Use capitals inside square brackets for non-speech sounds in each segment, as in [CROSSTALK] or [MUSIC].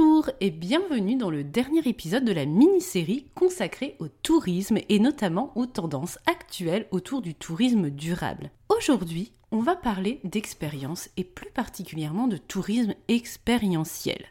Bonjour et bienvenue dans le dernier épisode de la mini-série consacrée au tourisme et notamment aux tendances actuelles autour du tourisme durable. Aujourd'hui, on va parler d'expérience et plus particulièrement de tourisme expérientiel.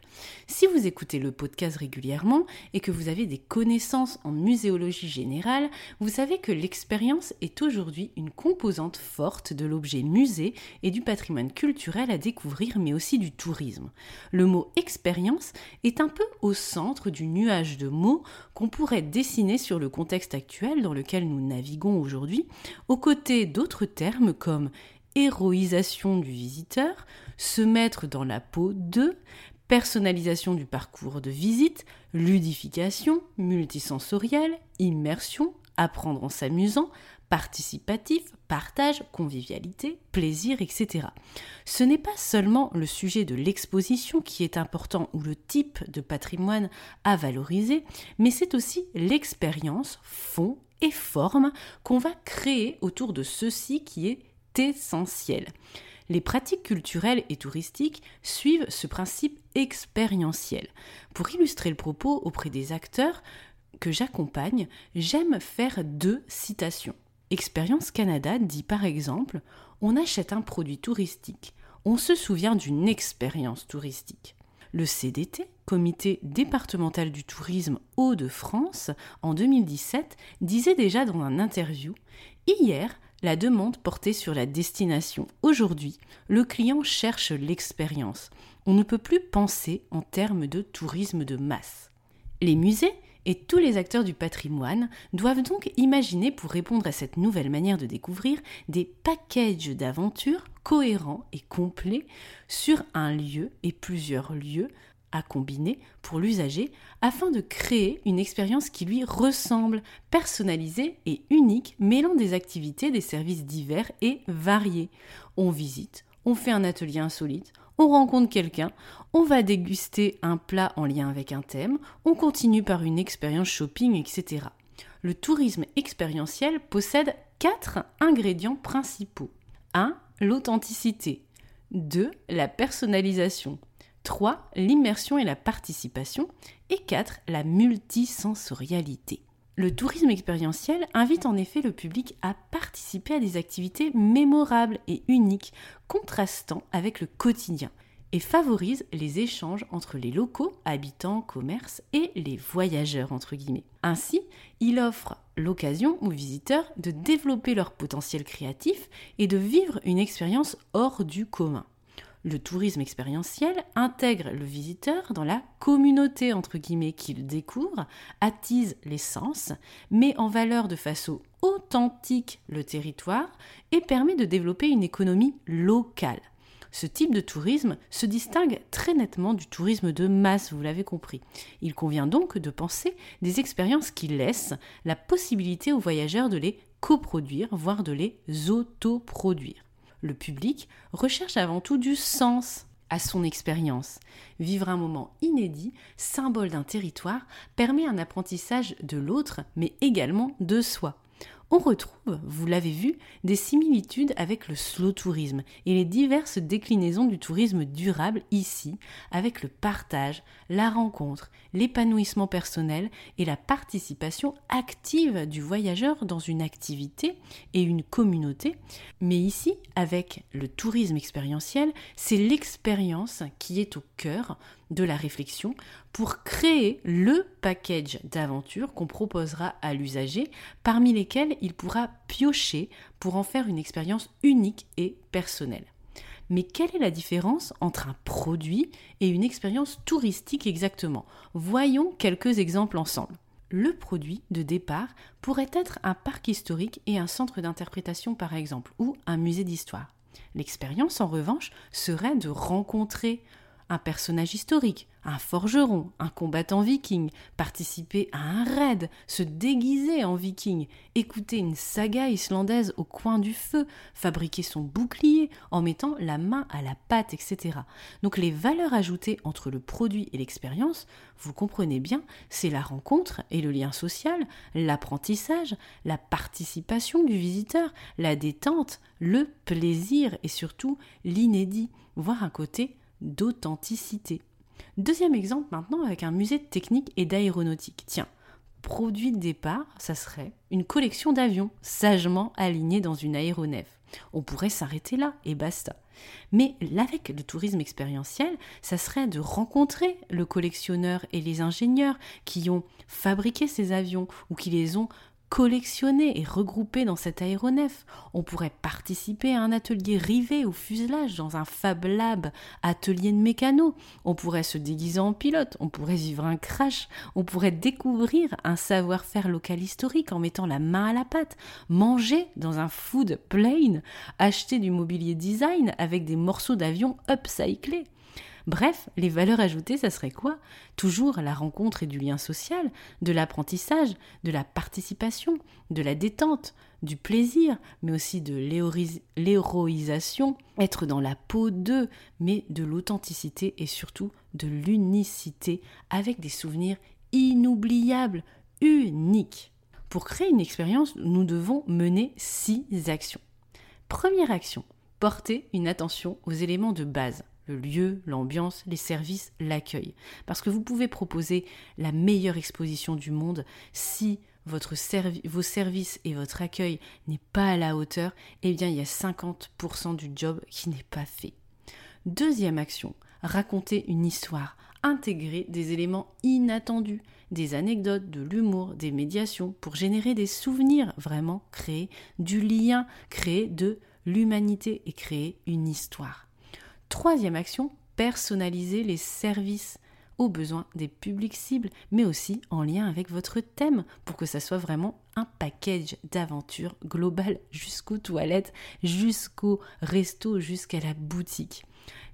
Si vous écoutez le podcast régulièrement et que vous avez des connaissances en muséologie générale, vous savez que l'expérience est aujourd'hui une composante forte de l'objet musée et du patrimoine culturel à découvrir, mais aussi du tourisme. Le mot expérience est un peu au centre du nuage de mots qu'on pourrait dessiner sur le contexte actuel dans lequel nous naviguons aujourd'hui, aux côtés d'autres termes comme héroïsation du visiteur, se mettre dans la peau de, personnalisation du parcours de visite, ludification, multisensorielle, immersion, apprendre en s'amusant, participatif, partage, convivialité, plaisir, etc. Ce n'est pas seulement le sujet de l'exposition qui est important ou le type de patrimoine à valoriser, mais c'est aussi l'expérience, fond et forme qu'on va créer autour de ceci qui est essentiel. Les pratiques culturelles et touristiques suivent ce principe expérientiel. Pour illustrer le propos auprès des acteurs que j'accompagne, j'aime faire deux citations. Expérience Canada dit par exemple On achète un produit touristique, on se souvient d'une expérience touristique. Le CDT, Comité départemental du tourisme Hauts-de-France, en 2017, disait déjà dans un interview Hier, la demande portait sur la destination. Aujourd'hui, le client cherche l'expérience. On ne peut plus penser en termes de tourisme de masse. Les musées et tous les acteurs du patrimoine doivent donc imaginer pour répondre à cette nouvelle manière de découvrir des packages d'aventures cohérents et complets sur un lieu et plusieurs lieux à combiner pour l'usager afin de créer une expérience qui lui ressemble, personnalisée et unique, mêlant des activités, des services divers et variés. On visite, on fait un atelier insolite, on rencontre quelqu'un, on va déguster un plat en lien avec un thème, on continue par une expérience shopping, etc. Le tourisme expérientiel possède quatre ingrédients principaux. 1. L'authenticité. 2. La personnalisation. 3. L'immersion et la participation. Et 4. La multisensorialité. Le tourisme expérientiel invite en effet le public à participer à des activités mémorables et uniques, contrastant avec le quotidien. et favorise les échanges entre les locaux, habitants, commerces et les voyageurs. Ainsi, il offre l'occasion aux visiteurs de développer leur potentiel créatif et de vivre une expérience hors du commun. Le tourisme expérientiel intègre le visiteur dans la communauté entre guillemets qu'il découvre, attise les sens, met en valeur de façon authentique le territoire et permet de développer une économie locale. Ce type de tourisme se distingue très nettement du tourisme de masse, vous l'avez compris. Il convient donc de penser des expériences qui laissent la possibilité aux voyageurs de les coproduire, voire de les autoproduire. Le public recherche avant tout du sens à son expérience. Vivre un moment inédit, symbole d'un territoire, permet un apprentissage de l'autre, mais également de soi on retrouve, vous l'avez vu, des similitudes avec le slow tourisme et les diverses déclinaisons du tourisme durable ici, avec le partage, la rencontre, l'épanouissement personnel et la participation active du voyageur dans une activité et une communauté. Mais ici, avec le tourisme expérientiel, c'est l'expérience qui est au cœur de la réflexion pour créer le package d'aventures qu'on proposera à l'usager, parmi lesquels il pourra piocher pour en faire une expérience unique et personnelle. Mais quelle est la différence entre un produit et une expérience touristique exactement? Voyons quelques exemples ensemble. Le produit de départ pourrait être un parc historique et un centre d'interprétation par exemple, ou un musée d'histoire. L'expérience en revanche serait de rencontrer un personnage historique, un forgeron, un combattant viking, participer à un raid, se déguiser en viking, écouter une saga islandaise au coin du feu, fabriquer son bouclier en mettant la main à la pâte, etc. Donc les valeurs ajoutées entre le produit et l'expérience, vous comprenez bien, c'est la rencontre et le lien social, l'apprentissage, la participation du visiteur, la détente, le plaisir et surtout l'inédit, voire un côté d'authenticité. Deuxième exemple maintenant avec un musée de technique et d'aéronautique. Tiens, produit de départ, ça serait une collection d'avions sagement alignés dans une aéronef. On pourrait s'arrêter là et basta. Mais avec le tourisme expérientiel, ça serait de rencontrer le collectionneur et les ingénieurs qui ont fabriqué ces avions ou qui les ont collectionner et regrouper dans cet aéronef. On pourrait participer à un atelier rivé au fuselage dans un Fab Lab, atelier de mécano. On pourrait se déguiser en pilote, on pourrait vivre un crash, on pourrait découvrir un savoir-faire local historique en mettant la main à la pâte, manger dans un food plane, acheter du mobilier design avec des morceaux d'avion upcyclés. Bref, les valeurs ajoutées, ça serait quoi? Toujours la rencontre et du lien social, de l'apprentissage, de la participation, de la détente, du plaisir, mais aussi de l'héroïsation, être dans la peau d'eux, mais de l'authenticité et surtout de l'unicité, avec des souvenirs inoubliables, uniques. Pour créer une expérience, nous devons mener six actions. Première action, porter une attention aux éléments de base le lieu, l'ambiance, les services, l'accueil. Parce que vous pouvez proposer la meilleure exposition du monde si vos services et votre accueil n'est pas à la hauteur, eh bien il y a 50% du job qui n'est pas fait. Deuxième action, raconter une histoire, intégrer des éléments inattendus, des anecdotes, de l'humour, des médiations, pour générer des souvenirs, vraiment créer du lien, créer de l'humanité et créer une histoire. Troisième action, personnaliser les services aux besoins des publics cibles, mais aussi en lien avec votre thème pour que ça soit vraiment un package d'aventure global jusqu'aux toilettes, jusqu'au resto, jusqu'à la boutique.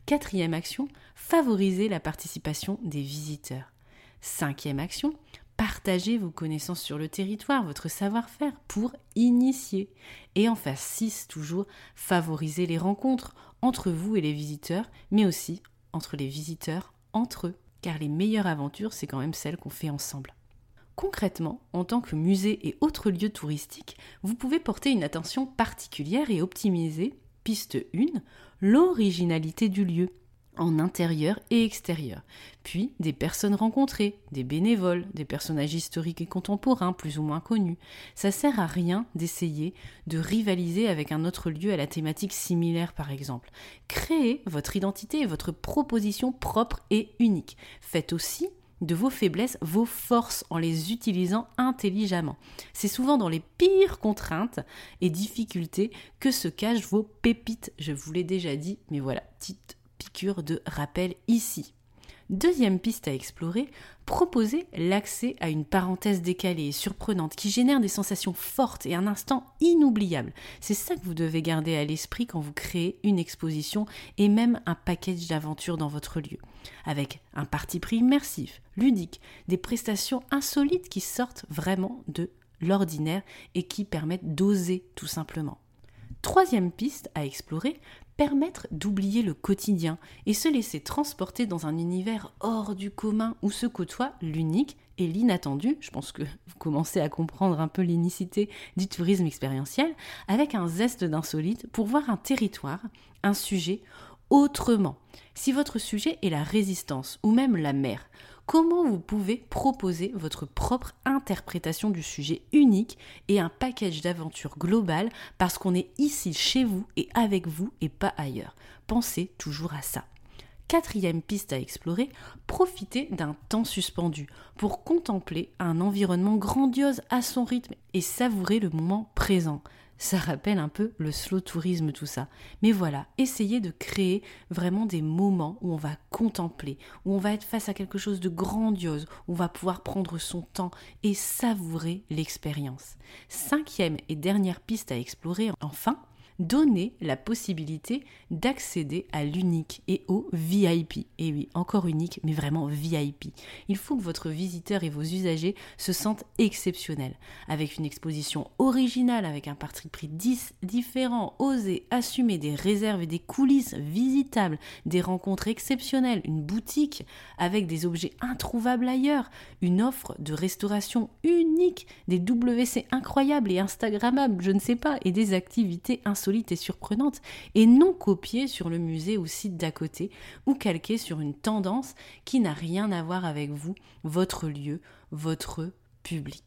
Quatrième action, favoriser la participation des visiteurs. Cinquième action, partager vos connaissances sur le territoire, votre savoir-faire pour initier. Et enfin, 6 toujours, favoriser les rencontres entre vous et les visiteurs, mais aussi entre les visiteurs entre eux. Car les meilleures aventures, c'est quand même celles qu'on fait ensemble. Concrètement, en tant que musée et autres lieux touristiques, vous pouvez porter une attention particulière et optimiser, piste 1, l'originalité du lieu. En intérieur et extérieur, puis des personnes rencontrées, des bénévoles, des personnages historiques et contemporains plus ou moins connus. Ça sert à rien d'essayer de rivaliser avec un autre lieu à la thématique similaire par exemple. Créez votre identité et votre proposition propre et unique. Faites aussi de vos faiblesses vos forces en les utilisant intelligemment. C'est souvent dans les pires contraintes et difficultés que se cachent vos pépites. Je vous l'ai déjà dit, mais voilà, petite de rappel ici. Deuxième piste à explorer, proposer l'accès à une parenthèse décalée et surprenante qui génère des sensations fortes et un instant inoubliable. C'est ça que vous devez garder à l'esprit quand vous créez une exposition et même un package d'aventures dans votre lieu. Avec un parti pris immersif, ludique, des prestations insolites qui sortent vraiment de l'ordinaire et qui permettent d'oser tout simplement. Troisième piste à explorer, permettre d'oublier le quotidien et se laisser transporter dans un univers hors du commun où se côtoie l'unique et l'inattendu, je pense que [LAUGHS] vous commencez à comprendre un peu l'inicité du tourisme expérientiel, avec un zeste d'insolite pour voir un territoire, un sujet autrement. Si votre sujet est la résistance ou même la mer, comment vous pouvez proposer votre propre interprétation du sujet unique et un package d'aventures global parce qu'on est ici chez vous et avec vous et pas ailleurs? Pensez toujours à ça. Quatrième piste à explorer, profitez d'un temps suspendu pour contempler un environnement grandiose à son rythme et savourer le moment présent. Ça rappelle un peu le slow tourisme, tout ça. Mais voilà, essayez de créer vraiment des moments où on va contempler, où on va être face à quelque chose de grandiose, où on va pouvoir prendre son temps et savourer l'expérience. Cinquième et dernière piste à explorer, enfin, donner la possibilité d'accéder à l'unique et au VIP. Et oui, encore unique, mais vraiment VIP. Il faut que votre visiteur et vos usagers se sentent exceptionnels, avec une exposition originale, avec un parti pris 10 différent, oser assumer des réserves et des coulisses visitables, des rencontres exceptionnelles, une boutique avec des objets introuvables ailleurs, une offre de restauration unique, des WC incroyables et instagrammables, je ne sais pas, et des activités insolites et surprenante, et non copiée sur le musée ou site d'à côté, ou calquée sur une tendance qui n'a rien à voir avec vous, votre lieu, votre public.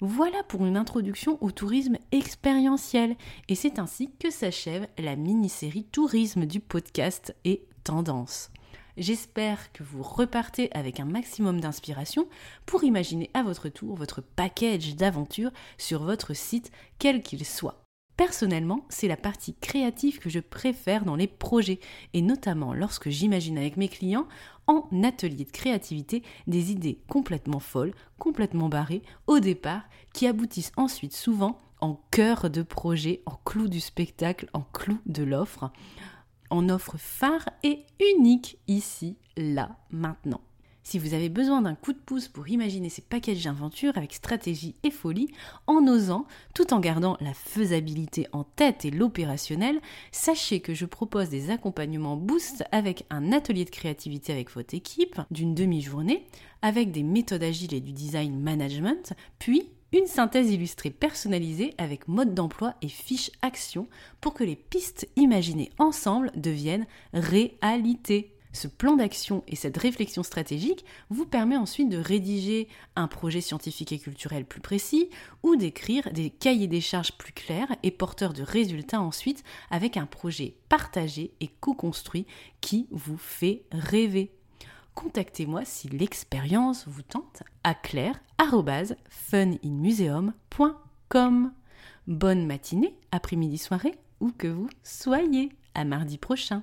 Voilà pour une introduction au tourisme expérientiel, et c'est ainsi que s'achève la mini-série tourisme du podcast et tendance. J'espère que vous repartez avec un maximum d'inspiration pour imaginer à votre tour votre package d'aventures sur votre site, quel qu'il soit. Personnellement, c'est la partie créative que je préfère dans les projets, et notamment lorsque j'imagine avec mes clients en atelier de créativité des idées complètement folles, complètement barrées au départ, qui aboutissent ensuite souvent en cœur de projet, en clou du spectacle, en clou de l'offre, en offre phare et unique ici, là, maintenant. Si vous avez besoin d'un coup de pouce pour imaginer ces packages d'aventure avec stratégie et folie, en osant, tout en gardant la faisabilité en tête et l'opérationnel, sachez que je propose des accompagnements boost avec un atelier de créativité avec votre équipe d'une demi-journée, avec des méthodes agiles et du design management, puis une synthèse illustrée personnalisée avec mode d'emploi et fiche action pour que les pistes imaginées ensemble deviennent réalité. Ce plan d'action et cette réflexion stratégique vous permet ensuite de rédiger un projet scientifique et culturel plus précis ou d'écrire des cahiers des charges plus clairs et porteurs de résultats ensuite avec un projet partagé et co-construit qui vous fait rêver. Contactez-moi si l'expérience vous tente à claire@funinmuseum.com. Bonne matinée, après-midi, soirée, où que vous soyez. À mardi prochain.